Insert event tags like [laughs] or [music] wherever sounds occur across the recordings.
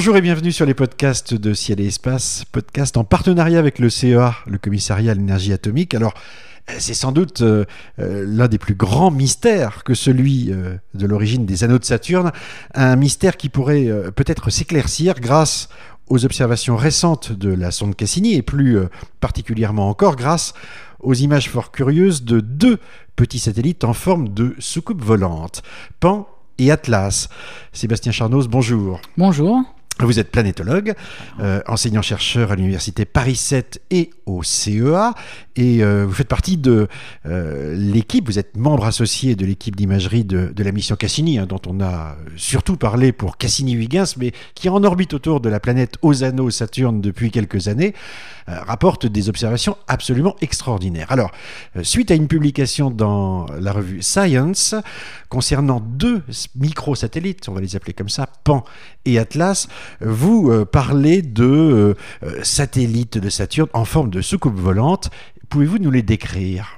Bonjour et bienvenue sur les podcasts de Ciel et Espace, podcast en partenariat avec le CEA, le commissariat à l'énergie atomique. Alors, c'est sans doute euh, euh, l'un des plus grands mystères que celui euh, de l'origine des anneaux de Saturne, un mystère qui pourrait peut-être s'éclaircir grâce aux observations récentes de la sonde Cassini et plus particulièrement encore grâce aux images fort curieuses de deux petits satellites en forme de soucoupe volante, Pan et Atlas. Sébastien Charnoz, bonjour. Bonjour. Vous êtes planétologue, euh, enseignant-chercheur à l'université Paris 7 et au CEA, et euh, vous faites partie de euh, l'équipe, vous êtes membre associé de l'équipe d'imagerie de, la mission Cassini, hein, dont on a surtout parlé pour Cassini-Huygens, mais qui en orbite autour de la planète aux anneaux Saturne depuis quelques années, rapporte des observations absolument extraordinaires. Alors, suite à une publication dans la revue Science concernant deux microsatellites, on va les appeler comme ça, Pan et Atlas, vous euh, parlez de euh, euh, satellites de Saturne en forme de soucoupe volante. Pouvez-vous nous les décrire?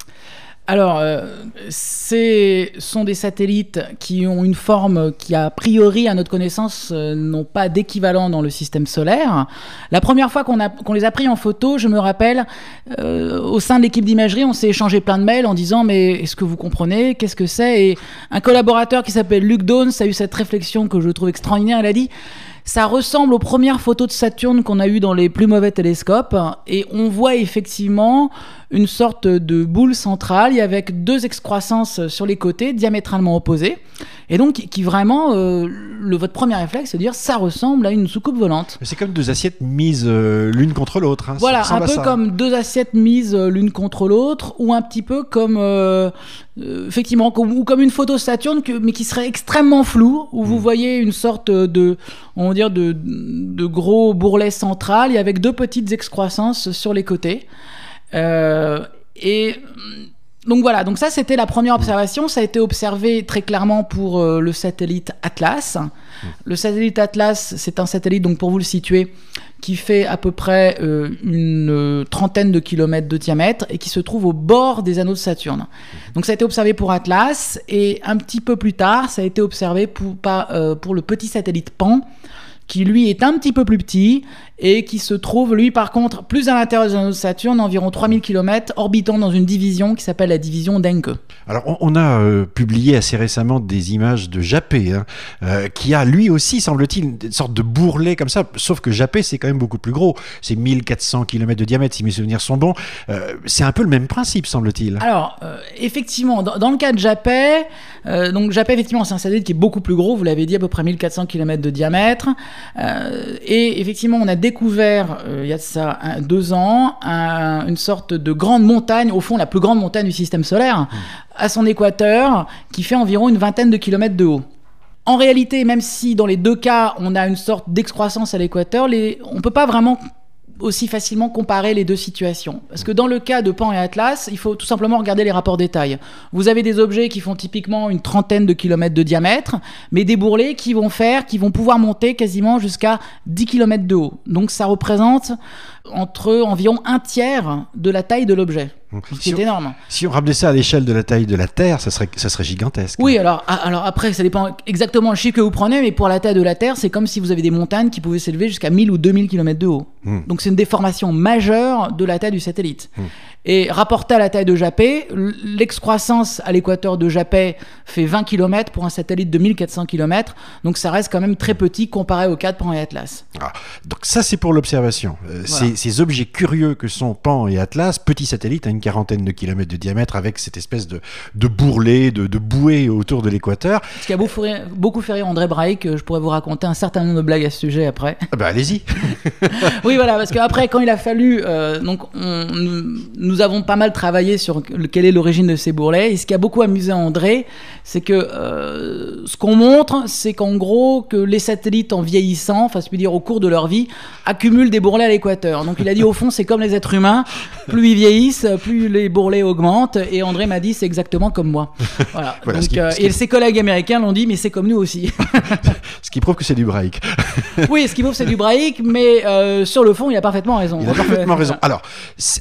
Alors, euh, ce sont des satellites qui ont une forme qui, a priori, à notre connaissance, euh, n'ont pas d'équivalent dans le système solaire. La première fois qu'on qu'on les a pris en photo, je me rappelle, euh, au sein de l'équipe d'imagerie, on s'est échangé plein de mails en disant Mais est-ce que vous comprenez? Qu'est-ce que c'est? Et un collaborateur qui s'appelle Luc Downes a eu cette réflexion que je trouve extraordinaire. Il a dit ça ressemble aux premières photos de Saturne qu'on a eues dans les plus mauvais télescopes. Et on voit effectivement une sorte de boule centrale avec deux excroissances sur les côtés diamétralement opposées. Et donc, qui vraiment, euh, le, votre premier réflexe, c'est de dire ça ressemble à une soucoupe volante. C'est comme deux assiettes mises euh, l'une contre l'autre. hein, Voilà, un peu ça. comme deux assiettes mises euh, l'une contre l'autre, ou un petit peu comme, effectivement, comme, ou comme une photo Saturne, que, mais qui serait extrêmement floue, où vous voyez une sorte de, on va dire, de, de gros bourrelet central, et avec deux petites excroissances sur les côtés. Euh, et donc voilà, donc ça c'était la première observation. Ça a été observé très clairement pour euh, le satellite Atlas. Le satellite Atlas, c'est un satellite, donc pour vous le situer, qui fait à peu près euh, une euh, trentaine de kilomètres de diamètre et qui se trouve au bord des anneaux de Saturne. Donc ça a été observé pour Atlas et un petit peu plus tard, ça a été observé pour, par, pour le petit satellite Pan qui lui est un petit peu plus petit et qui se trouve lui par contre plus à l'intérieur de Saturne, environ 3000 km, orbitant dans une division qui s'appelle la division d'Encke. Alors, on, on a euh, publié assez récemment des images de Japet, hein, euh, qui a lui aussi, semble-t-il, une sorte de bourrelet comme ça, sauf que Japet, c'est quand même beaucoup plus gros. C'est 1400 km de diamètre, si mes souvenirs sont bons. Euh, c'est un peu le même principe, semble-t-il. Alors, effectivement, dans, dans le cas de Japet, euh, donc Japet, effectivement, c'est un satellite qui est beaucoup plus gros, vous l'avez dit, à peu près 1400 km de diamètre. Euh, et effectivement, on a découvert, euh, il y a deux ans, un- une sorte de grande montagne, au fond, la plus grande montagne du système solaire, à son équateur, qui fait environ une vingtaine de kilomètres de haut. En réalité, même si dans les deux cas, on a une sorte d'excroissance à l'équateur, on ne peut pas vraiment aussi facilement comparer les deux situations. Parce que dans le cas de Pan et Atlas, il faut tout simplement regarder les rapports détails. Vous avez des objets qui font typiquement une trentaine de kilomètres de diamètre, mais des bourrelets qui vont faire, qui vont pouvoir monter quasiment jusqu'à 10 kilomètres de haut. Donc ça représente entre environ un tiers de la taille de l'objet. Ce qui Si est on, énorme. si on ramenait ça à l'échelle de la taille de la Terre, ça serait, ça serait gigantesque. Oui, alors, a- alors après, ça dépend exactement le chiffre que vous prenez, mais pour la taille de la Terre, c'est comme si vous avez des montagnes qui pouvaient s'élever jusqu'à 1000 ou 2000 km de haut. Hmm. Donc c'est une déformation majeure de la taille du satellite. Hmm. Et rapporté à la taille de Japet, l'excroissance à l'équateur de Japet fait 20 km pour un satellite de 1400 km, donc ça reste quand même très petit comparé au cas de Pan et Atlas. Ah, donc ça, c'est pour l'observation. Euh, ces, ces objets curieux que sont Pan et Atlas, petits satellites à une quarantaine de kilomètres de diamètre, avec cette espèce de, de bourrelet, de, de bouée autour de l'équateur. Ce qui a beaucoup fait, beaucoup fait rire André Braik, je pourrais vous raconter un certain nombre de blagues à ce sujet après. Ah bah allez-y. [laughs] Oui, voilà, parce qu'après, quand il a fallu, euh, donc, on- nous, nous avons pas mal travaillé sur le- quelle est l'origine de ces bourrelets. Et ce qui a beaucoup amusé André, c'est que euh, ce qu'on montre, c'est qu'en gros, que les satellites, en vieillissant, enfin, je puis dire au cours de leur vie, accumulent des bourrelets à l'équateur. Donc, il a dit au fond, c'est comme les êtres humains, plus ils vieillissent, plus les bourrelets augmentent. Et André m'a dit, c'est exactement comme moi. [laughs] Voilà. Voilà, Donc, ce qui- euh, ce qui- et ses collègues américains l'ont dit, mais c'est comme nous aussi. [laughs] Ce qui prouve que c'est du break. [laughs] oui, ce qu'il faut, c'est du braïque, mais euh, sur le fond, il a parfaitement raison. Il a parfaitement raison. Alors,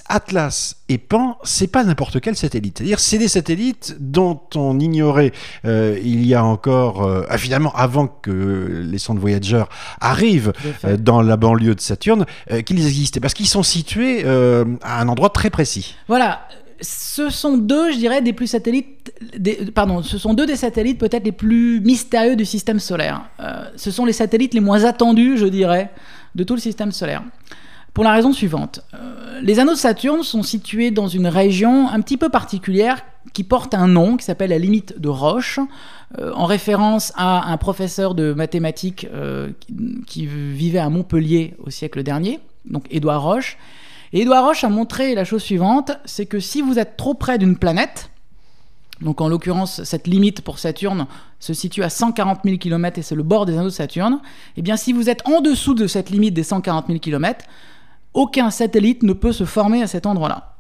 Atlas et Pan, c'est pas n'importe quel satellite. C'est-à-dire, c'est des satellites dont on ignorait euh, il y a encore, euh, finalement, avant que les sondes Voyager arrivent euh, dans la banlieue de Saturne, euh, qu'ils existaient, parce qu'ils sont situés à un endroit très précis. Voilà. Ce sont deux, je dirais, des plus satellites. Des, pardon, ce sont deux des satellites peut-être les plus mystérieux du système solaire. Euh, ce sont les satellites les moins attendus, je dirais, de tout le système solaire. Pour la raison suivante. Euh, les anneaux de Saturne sont situés dans une région un petit peu particulière qui porte un nom qui s'appelle la limite de Roche, euh, en référence à un professeur de mathématiques euh, qui, vivait à Montpellier au siècle dernier, donc Édouard Roche. Et Édouard Roche a montré la chose suivante, c'est que si vous êtes trop près d'une planète, donc en l'occurrence cette limite pour Saturne se situe à 140 000 km et c'est le bord des anneaux de Saturne, et bien si vous êtes en dessous de cette limite des 140 000 km, aucun satellite ne peut se former à cet endroit-là.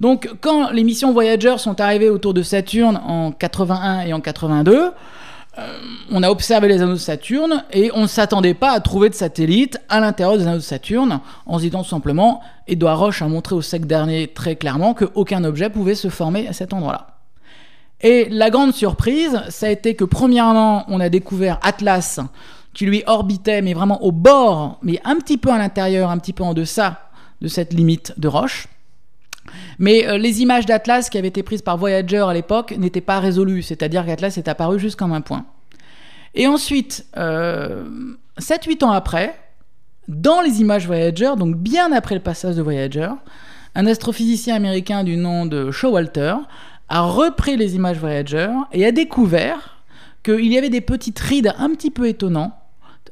Donc quand les missions Voyager sont arrivées autour de Saturne en 81 et en 82, euh, on a observé les anneaux de Saturne et on ne s'attendait pas à trouver de satellites à l'intérieur des anneaux de Saturne en se disant tout simplement, Edouard Roche a montré au siècle dernier très clairement qu'aucun objet pouvait se former à cet endroit-là. Et la grande surprise, ça a été que premièrement, on a découvert Atlas qui lui orbitait, mais vraiment au bord, mais un petit peu à l'intérieur, un petit peu en deçà de cette limite de Roche. Mais euh, les images d'Atlas qui avaient été prises par Voyager à l'époque n'étaient pas résolues, c'est-à-dire qu'Atlas est apparu juste comme un point. Et ensuite, euh, 7-8 ans après, dans les images Voyager, donc bien après le passage de Voyager, un astrophysicien américain du nom de Showalter a repris les images Voyager et a découvert qu'il y avait des petites rides un petit peu étonnantes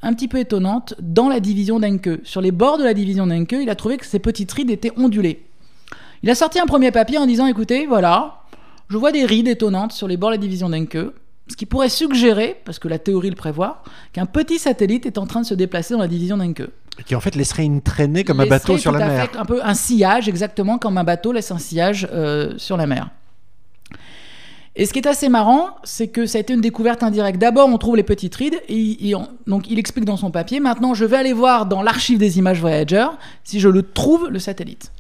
un petit peu étonnantes dans la division d'Encke. Sur les bords de la division d'Encke, il a trouvé que ces petites rides étaient ondulées. Il a sorti un premier papier en disant écoutez, voilà, je vois des rides étonnantes sur les bords de la division d'Encke, ce qui pourrait suggérer, parce que la théorie le prévoit, qu'un petit satellite est en train de se déplacer dans la division d'Encke. Qui en fait laisserait une traînée comme un bateau sur la mer. Fait un peu un sillage, exactement comme un bateau laisse un sillage euh, sur la mer. Et ce qui est assez marrant, c'est que ça a été une découverte indirecte. D'abord, on trouve les petites rides, et, et on, donc il explique dans son papier. Maintenant, je vais aller voir dans l'archive des images Voyager si je le trouve le satellite.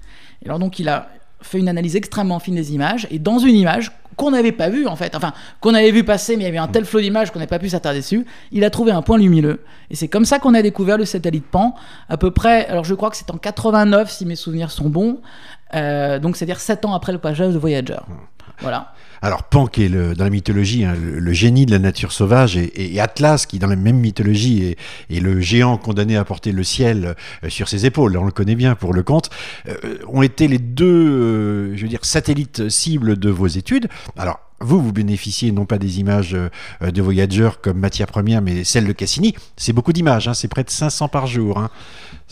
Et alors donc, il a fait une analyse extrêmement fine des images, et dans une image qu'on n'avait pas vue en fait, enfin qu'on avait vu passer, mais il y avait un tel flot d'images qu'on n'avait pas pu s'attarder dessus, il a trouvé un point lumineux. Et c'est comme ça qu'on a découvert le satellite Pan, à peu près, alors je crois que c'est en 89 si mes souvenirs sont bons, euh, donc c'est-à-dire 7 ans après le passage de Voyager. Voilà. Alors Pan, qui est le, dans la mythologie hein, le, le, génie de la nature sauvage, et, et, Atlas, qui dans la même mythologie est, est, le géant condamné à porter le ciel euh, sur ses épaules, on le connaît bien pour le conte, euh, ont été les deux, euh, je veux dire, satellites cibles de vos études. Alors vous, vous bénéficiez non pas des images de Voyager comme matière première, mais celles de Cassini. C'est beaucoup d'images, hein, c'est près de 500 par jour. Hein.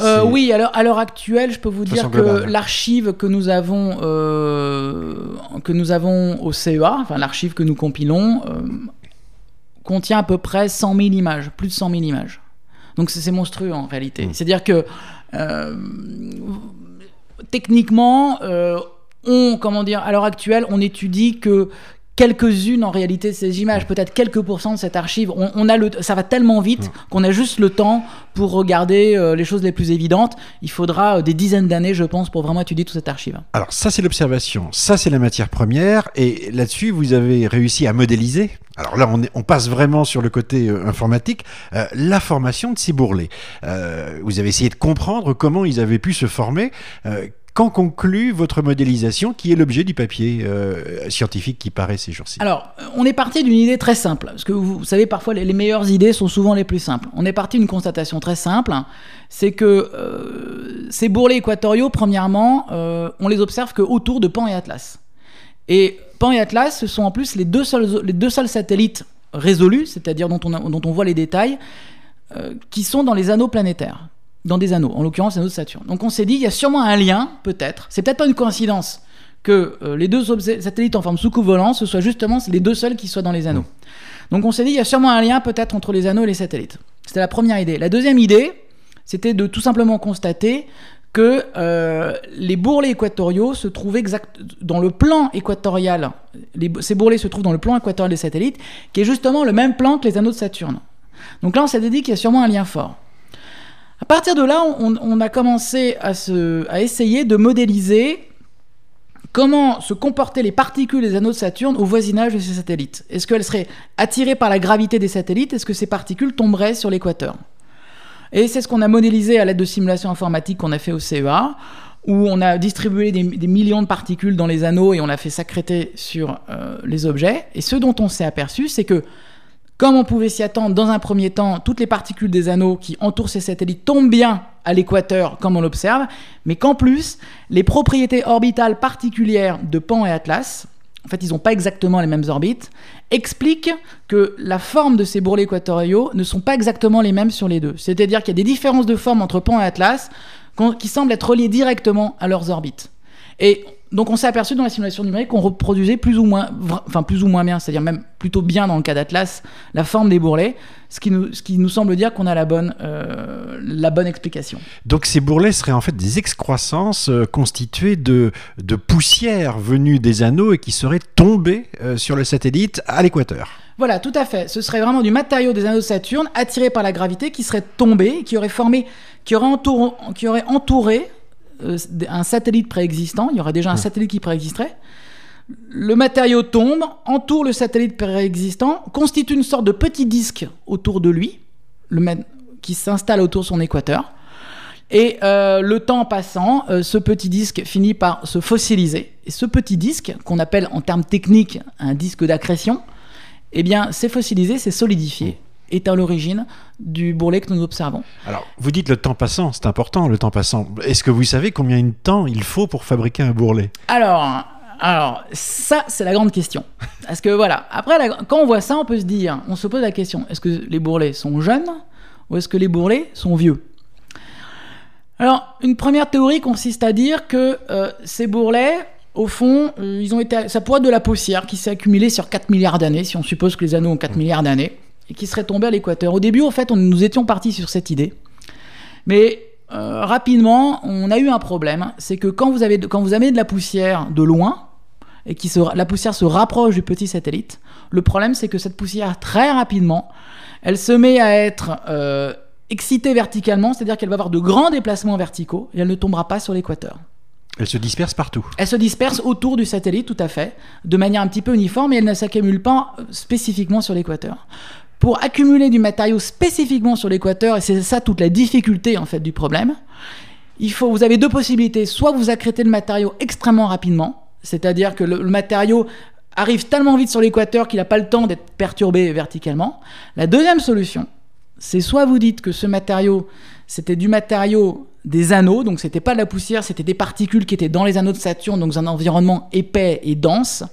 Euh, oui, alors à l'heure actuelle, je peux vous dire que l'archive que nous avons euh, que nous avons au CEA, enfin l'archive que nous compilons, euh, contient à peu près 100 000 images, plus de 100 000 images. Donc c'est monstrueux en réalité. Mmh. C'est-à-dire que techniquement, on, comment dire, à l'heure actuelle, on étudie que quelques-unes en réalité de ces images, peut-être quelques pourcents de cette archive. On, on, a le, ça va tellement vite qu'on a juste le temps pour regarder euh, les choses les plus évidentes. Il faudra euh, des dizaines d'années, je pense, pour vraiment étudier toute cette archive. Alors ça c'est l'observation, ça c'est la matière première, et là-dessus vous avez réussi à modéliser. Alors là on, est, on passe vraiment sur le côté euh, informatique, la formation de ces bourrelets. Euh, vous avez essayé de comprendre comment ils avaient pu se former. Quand conclut votre modélisation, qui est l'objet du papier euh, scientifique qui paraît ces jours-ci? Alors, on est parti d'une idée très simple, parce que vous, savez, parfois les, meilleures idées sont souvent les plus simples. On est parti d'une constatation très simple, c'est que euh, ces bourrelets équatoriaux, premièrement, euh, on les observe que autour de Pan et Atlas. Et Pan et Atlas, ce sont en plus les deux seuls, les deux seuls satellites résolus, c'est-à-dire dont on, dont on voit les détails, euh, qui sont dans les anneaux planétaires dans des anneaux, en l'occurrence l'anneau de Saturne. Donc on s'est dit, il y a sûrement un lien, peut-être, c'est peut-être pas une coïncidence que euh, les deux satellites en forme sous-volant, ce soient justement les deux seuls qui soient dans les anneaux. Donc on s'est dit, il y a sûrement un lien peut-être entre les anneaux et les satellites. C'était la première idée. La deuxième idée, c'était de tout simplement constater que euh, les bourrelets équatoriaux se trouvent exact dans le plan équatorial. Les, ces bourrelets se trouvent dans le plan équatorial des satellites, qui est justement le même plan que les anneaux de Saturne. Donc là, on s'est dit qu'il y a sûrement un lien fort. À partir de là, on, a commencé à, essayer de modéliser comment se comportaient les particules des anneaux de Saturne au voisinage de ces satellites. Est-ce qu'elles seraient attirées par la gravité des satellites? Est-ce que ces particules tomberaient sur l'équateur? Et c'est ce qu'on a modélisé à l'aide de simulations informatiques qu'on a fait au CEA, où on a distribué des, millions de particules dans les anneaux et on a fait s'accréter sur euh, les objets. Et ce dont on s'est aperçu, c'est que comme on pouvait s'y attendre, dans un premier temps, toutes les particules des anneaux qui entourent ces satellites tombent bien à l'équateur, comme on l'observe, mais qu'en plus, les propriétés orbitales particulières de Pan et Atlas, en fait, ils n'ont pas exactement les mêmes orbites, expliquent que la forme de ces bourrelets équatoriaux ne sont pas exactement les mêmes sur les deux. C'est-à-dire qu'il y a des différences de forme entre Pan et Atlas qui semblent être reliées directement à leurs orbites. Et donc on s'est aperçu dans la simulation numérique qu'on reproduisait plus ou moins, enfin plus ou moins bien, c'est-à-dire même plutôt bien dans le cas d'Atlas, la forme des bourrelets, ce qui nous, ce qui nous semble dire qu'on a la bonne, euh, la bonne explication. Donc ces bourrelets seraient en fait des excroissances euh, constituées de, de poussière venue des anneaux et qui seraient tombées euh, sur le satellite à l'équateur. Voilà, tout à fait. Ce serait vraiment du matériau des anneaux de Saturne attiré par la gravité qui serait tombé, qui aurait formé, qui aurait, qui aurait entouré un satellite préexistant, il y aurait déjà un satellite qui préexisterait. Le matériau tombe, entoure le satellite préexistant, constitue une sorte de petit disque autour de lui, le, qui s'installe autour de son équateur. Et euh, le temps passant, euh, ce petit disque finit par se fossiliser. Et ce petit disque, qu'on appelle en termes techniques un disque d'accrétion, eh bien, c'est fossilisé, c'est solidifié est à l'origine du bourrelet que nous observons. Alors, vous dites le temps passant, c'est important le temps passant. Est-ce que vous savez combien de temps il faut pour fabriquer un bourrelet? Alors, alors, ça, c'est la grande question. Parce que voilà, après, quand on voit ça, on peut se dire, on se pose la question, est-ce que les bourrelets sont jeunes ou est-ce que les bourrelets sont vieux? Alors, une première théorie consiste à dire que euh, ces bourrelets, au fond, euh, ils ont été, ça pourrait être de la poussière qui s'est accumulée sur 4 milliards d'années, si on suppose que les anneaux ont 4 milliards d'années et qui serait tombé à l'équateur. Au début, en fait, on, nous étions partis sur cette idée. Mais euh, rapidement, on a eu un problème. C'est que quand vous, avez, quand vous amenez de la poussière de loin, et que la poussière se rapproche du petit satellite, le problème, c'est que cette poussière, très rapidement, elle se met à être euh, excitée verticalement, c'est-à-dire qu'elle va avoir de grands déplacements verticaux, et elle ne tombera pas sur l'équateur. Elle se disperse partout. Elle se disperse autour du satellite, tout à fait, de manière un petit peu uniforme, et elle ne s'accumule pas spécifiquement sur l'équateur pour accumuler du matériau spécifiquement sur l'équateur, et c'est ça toute la difficulté en fait du problème, il faut, vous avez deux possibilités. Soit vous accrétez le matériau extrêmement rapidement, c'est-à-dire que le, matériau arrive tellement vite sur l'équateur qu'il n'a pas le temps d'être perturbé verticalement. La deuxième solution, c'est soit vous dites que ce matériau, c'était du matériau des anneaux, donc c'était pas de la poussière, c'était des particules qui étaient dans les anneaux de Saturne, donc un environnement épais et dense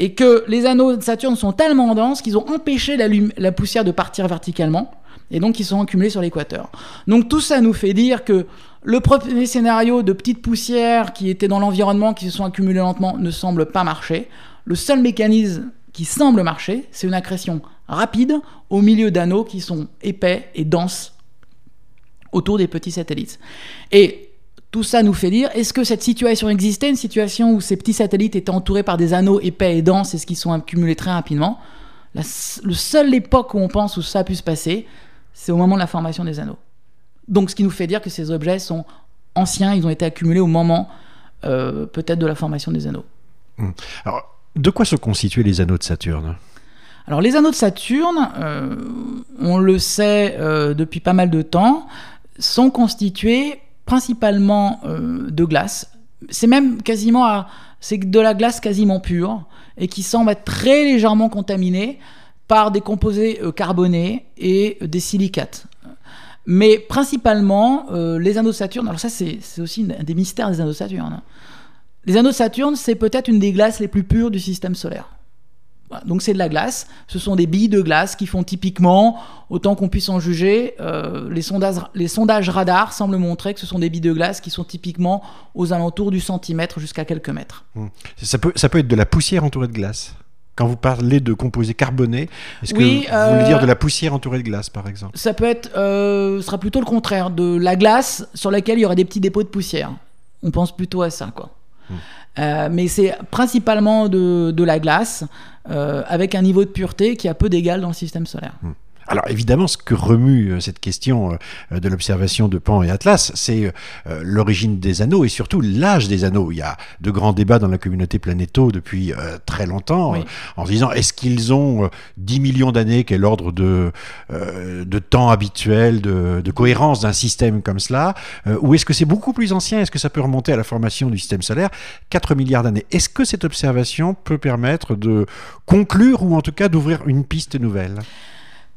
et que les anneaux de Saturne sont tellement denses qu'ils ont empêché la, poussière de partir verticalement, et donc ils sont accumulés sur l'équateur. Donc tout ça nous fait dire que le premier scénario de petites poussières qui étaient dans l'environnement, qui se sont accumulées lentement, ne semble pas marcher. Le seul mécanisme qui semble marcher, c'est une accrétion rapide au milieu d'anneaux qui sont épais et denses autour des petits satellites. Tout ça nous fait dire, est-ce que cette situation existait, une situation où ces petits satellites étaient entourés par des anneaux épais et denses et ce qui sont accumulés très rapidement? La Le seule époque où on pense où ça a pu se passer, c'est au moment de la formation des anneaux. Donc ce qui nous fait dire que ces objets sont anciens, ils ont été accumulés au moment euh, peut-être de la formation des anneaux. Hum. Alors, de quoi se constituaient les anneaux de Saturne? Alors les anneaux de Saturne, euh, on le sait euh, depuis pas mal de temps, sont constitués principalement euh, de glace. C'est même quasiment de la glace quasiment pure et qui semble être très légèrement contaminée par des composés euh, carbonés et des silicates. Mais principalement, euh, les anneaux Saturne, alors ça c'est aussi un des mystères des anneaux Saturne. Les anneaux c'est peut-être une des glaces les plus pures du système solaire. Donc c'est de la glace. Ce sont des billes de glace qui font typiquement, autant qu'on puisse en juger, euh, les, sondages, les sondages radars semblent montrer que ce sont des billes de glace qui sont typiquement aux alentours du centimètre jusqu'à quelques mètres. Mmh. Ça, peut, ça peut être de la poussière entourée de glace quand vous parlez de composés carbonés, est-ce que vous voulez dire de euh, la poussière entourée de glace, par exemple? Ça peut être, euh, ce sera plutôt le contraire, de la glace sur laquelle il y aurait des petits dépôts de poussière. On pense plutôt à ça, quoi. Euh, mais c'est principalement de, la glace, euh, avec un niveau de pureté qui a peu d'égal dans le système solaire. Hmm. Alors évidemment, ce que remue euh, cette question euh, de l'observation de Pan et Atlas, c'est euh, l'origine des anneaux et surtout l'âge des anneaux. Il y a de grands débats dans la communauté planéto depuis très longtemps en se disant est-ce qu'ils ont 10 millions d'années, quel ordre de, de temps habituel, de, de cohérence d'un système comme cela, ou est-ce que c'est beaucoup plus ancien? Est-ce que ça peut remonter à la formation du système solaire? 4 milliards d'années. Est-ce que cette observation peut permettre de conclure ou en tout cas d'ouvrir une piste nouvelle?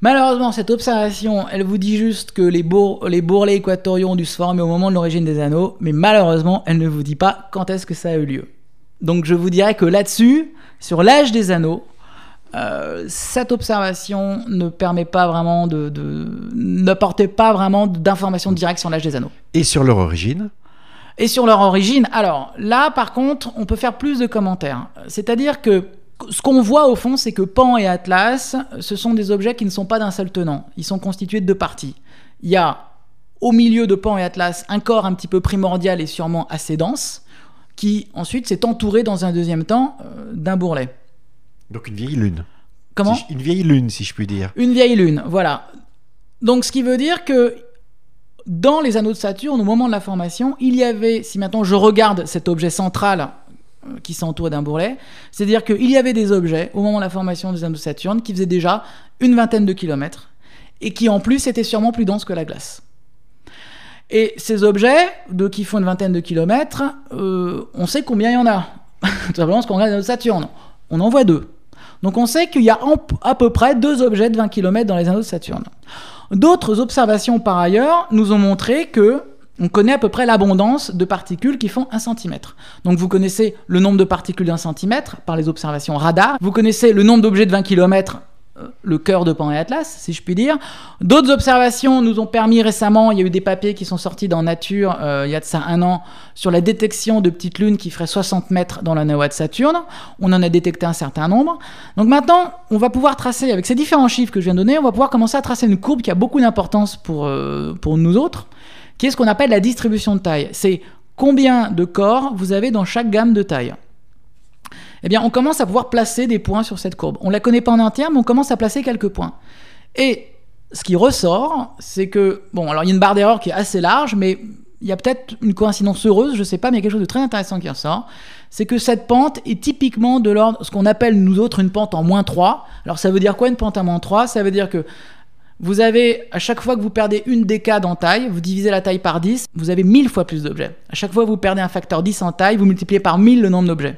Malheureusement, cette observation, elle vous dit juste que les, les bourrelets équatoriaux ont dû se former au moment de l'origine des anneaux, mais malheureusement, elle ne vous dit pas quand est-ce que ça a eu lieu. Donc je vous dirais que là-dessus, sur l'âge des anneaux, euh, cette observation ne permet pas vraiment de, n'apporter pas vraiment d'informations directes sur l'âge des anneaux. Et sur leur origine? Et sur leur origine, alors là, par contre, on peut faire plus de commentaires. C'est-à-dire que ce qu'on voit au fond, c'est que Pan et Atlas, ce sont des objets qui ne sont pas d'un seul tenant. Ils sont constitués de deux parties. Il y a au milieu de Pan et Atlas un corps un petit peu primordial et sûrement assez dense, qui ensuite s'est entouré dans un deuxième temps euh, d'un bourrelet. Donc une vieille lune. Comment Une vieille lune, si je puis dire. Une vieille lune, voilà. Donc ce qui veut dire que dans les anneaux de Saturne, au moment de la formation, il y avait, si maintenant je regarde cet objet central qui s'entoure d'un bourrelet. C'est-à-dire qu'il y avait des objets, au moment de la formation des anneaux de Saturne, qui faisaient déjà une vingtaine de kilomètres, et qui en plus étaient sûrement plus denses que la glace. Et ces objets, de, qui font une vingtaine de kilomètres, euh, on sait combien il y en a. [laughs] Tout simplement parce qu'on regarde les de Saturne. On en voit deux. Donc on sait qu'il y a à peu près deux objets de 20 km dans les anneaux de Saturne. D'autres observations par ailleurs nous ont montré que on connaît à peu près l'abondance de particules qui font 1 cm. Donc vous connaissez le nombre de particules d'un centimètre par les observations radar. Vous connaissez le nombre d'objets de 20 km euh, le cœur de Pan et Atlas, si je puis dire. D'autres observations nous ont permis récemment, il y a eu des papiers qui sont sortis dans Nature euh, il y a de ça un an, sur la détection de petites lunes qui feraient 60 mètres dans la Noah de Saturne. On en a détecté un certain nombre. Donc maintenant, on va pouvoir tracer, avec ces différents chiffres que je viens de donner, on va pouvoir commencer à tracer une courbe qui a beaucoup d'importance pour, euh, pour nous autres qui est ce qu'on appelle la distribution de taille? C'est combien de corps vous avez dans chaque gamme de taille? Eh bien, on commence à pouvoir placer des points sur cette courbe. On ne la connaît pas en entier, mais on commence à placer quelques points. Et ce qui ressort, c'est que, bon, alors il y a une barre d'erreur qui est assez large, mais il y a peut-être une coïncidence heureuse, je ne sais pas, mais il y a quelque chose de très intéressant qui ressort. C'est que cette pente est typiquement de l'ordre, ce qu'on appelle nous autres une pente en moins 3. Alors ça veut dire quoi une pente en moins 3 Ça veut dire que vous avez, à chaque fois que vous perdez une décade en taille, vous divisez la taille par 10, vous avez 1000 fois plus d'objets. À chaque fois que vous perdez un facteur 10 en taille, vous multipliez par 1000 le nombre d'objets.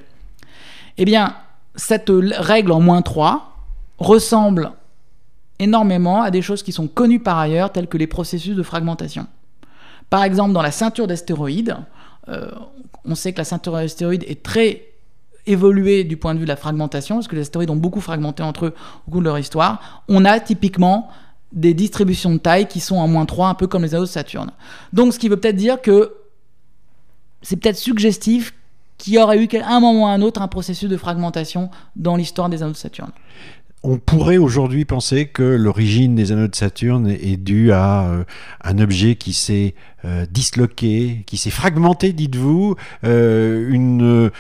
Eh bien, cette règle en moins 3 ressemble énormément à des choses qui sont connues par ailleurs, telles que les processus de fragmentation. Par exemple, dans la ceinture d'astéroïdes, euh, on sait que la ceinture d'astéroïdes est très évoluée du point de vue de la fragmentation, parce que les astéroïdes ont beaucoup fragmenté entre eux au cours de leur histoire. On a typiquement des distributions de taille qui sont en moins 3, un peu comme les anneaux de Saturne. Donc ce qui veut peut-être dire que c'est peut-être suggestif qu'il y aurait eu à un moment ou à un autre un processus de fragmentation dans l'histoire des anneaux de Saturne on pourrait aujourd'hui penser que l'origine des anneaux de Saturne est due à euh, un objet qui s'est euh, disloqué, qui s'est fragmenté, dites-vous, euh, une,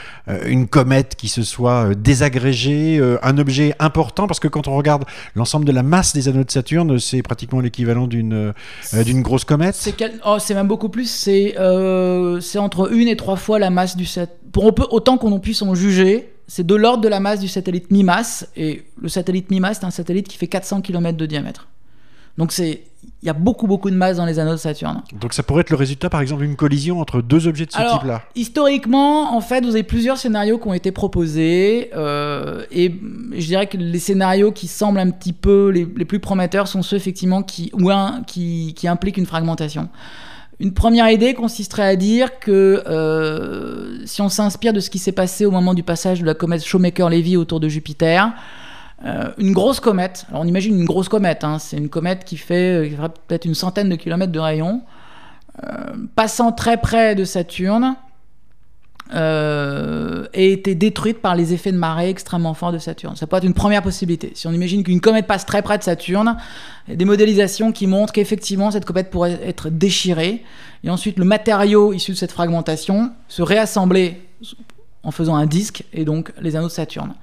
une comète qui se soit désagrégée, un objet important, parce que quand on regarde l'ensemble de la masse des anneaux de Saturne, c'est pratiquement l'équivalent d'une d'une grosse comète. C'est oh, même beaucoup plus, c'est entre une et trois fois la masse du Saturne. Autant qu'on puisse en juger, c'est de l'ordre de la masse du satellite MIMAS, et le satellite MIMAS, c'est un satellite qui fait 400 km de diamètre. Donc c'est il y a beaucoup beaucoup de masse dans les anneaux de Saturne. Donc ça pourrait être le résultat par exemple d'une collision entre deux objets de ce type-là. Historiquement, en fait, vous avez plusieurs scénarios qui ont été proposés euh, et je dirais que les scénarios qui semblent un petit peu les, plus prometteurs sont ceux effectivement qui ou un, qui, qui impliquent une fragmentation. Une première idée consisterait à dire que euh, si on s'inspire de ce qui s'est passé au moment du passage de la comète Shoemaker-Levy autour de Jupiter, euh, une grosse comète, alors on imagine une grosse comète, hein, c'est une comète qui fait euh, peut-être une centaine de kilomètres de rayon, passant très près de Saturne, euh, et été détruite par les effets de marée extrêmement forts de Saturne. Ça peut être une première possibilité. Si on imagine qu'une comète passe très près de Saturne, il y a des modélisations qui montrent qu'effectivement cette comète pourrait être déchirée, et ensuite le matériau issu de cette fragmentation se réassembler en faisant un disque, et donc les anneaux de Saturne.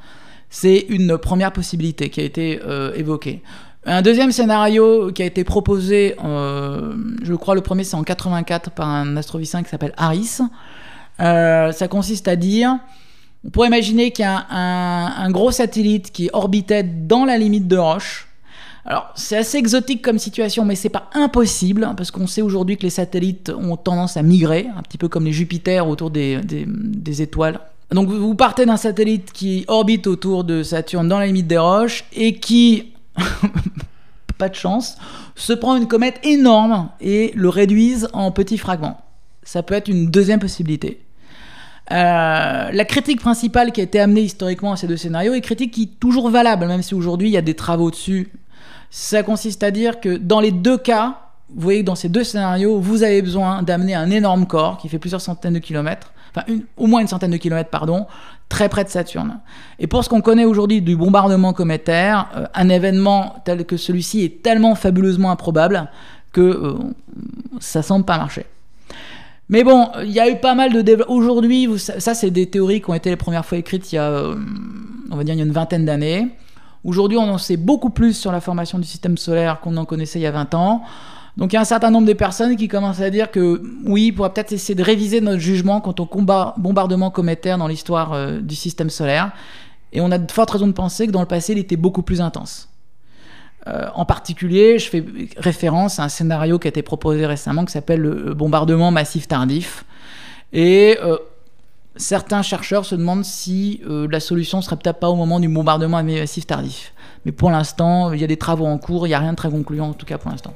C'est une première possibilité qui a été euh, évoquée. Un deuxième scénario qui a été proposé, euh, je crois le premier c'est en 84 par un astrophysicien qui s'appelle Harris. Euh, ça consiste à dire, on pourrait imaginer qu'il y a un, gros satellite qui orbitait dans la limite de Roche. Alors c'est assez exotique comme situation, mais c'est pas impossible hein, parce qu'on sait aujourd'hui que les satellites ont tendance à migrer, un petit peu comme les Jupiters autour des étoiles. Donc vous partez d'un satellite qui orbite autour de Saturne dans la limite des roches et qui [laughs] pas de chance, se prend une comète énorme et le réduise en petits fragments. Ça peut être une deuxième possibilité. Euh, la critique principale qui a été amenée historiquement à ces deux scénarios est critique qui est toujours valable, même si aujourd'hui il y a des travaux dessus. Ça consiste à dire que dans les deux cas, vous voyez que dans ces deux scénarios, vous avez besoin d'amener un énorme corps qui fait plusieurs centaines de kilomètres, enfin au moins une centaine de kilomètres, pardon, très près de Saturne. Et pour ce qu'on connaît aujourd'hui du bombardement cométaire, euh, un événement tel que celui-ci est tellement fabuleusement improbable que euh, ça semble pas marcher. Mais bon, il y a eu pas mal de développement. Aujourd'hui, ça, c'est des théories qui ont été les premières fois écrites il y a, euh, on va dire, il y a une vingtaine d'années. Aujourd'hui, on en sait beaucoup plus sur la formation du système solaire qu'on en connaissait il y a 20 ans. Donc il y a un certain nombre de personnes qui commencent à dire que oui, il pourrait peut-être essayer de réviser notre jugement quant au combat, bombardement cométaire dans l'histoire euh, du système solaire. Et on a de fortes raisons de penser que dans le passé, il était beaucoup plus intense. Euh, en particulier, je fais référence à un scénario qui a été proposé récemment qui s'appelle le bombardement massif tardif. Et euh, certains chercheurs se demandent si la solution serait peut-être pas au moment du bombardement massif tardif. Mais pour l'instant, il y a des travaux en cours, il n'y a rien de très concluant en tout cas pour l'instant.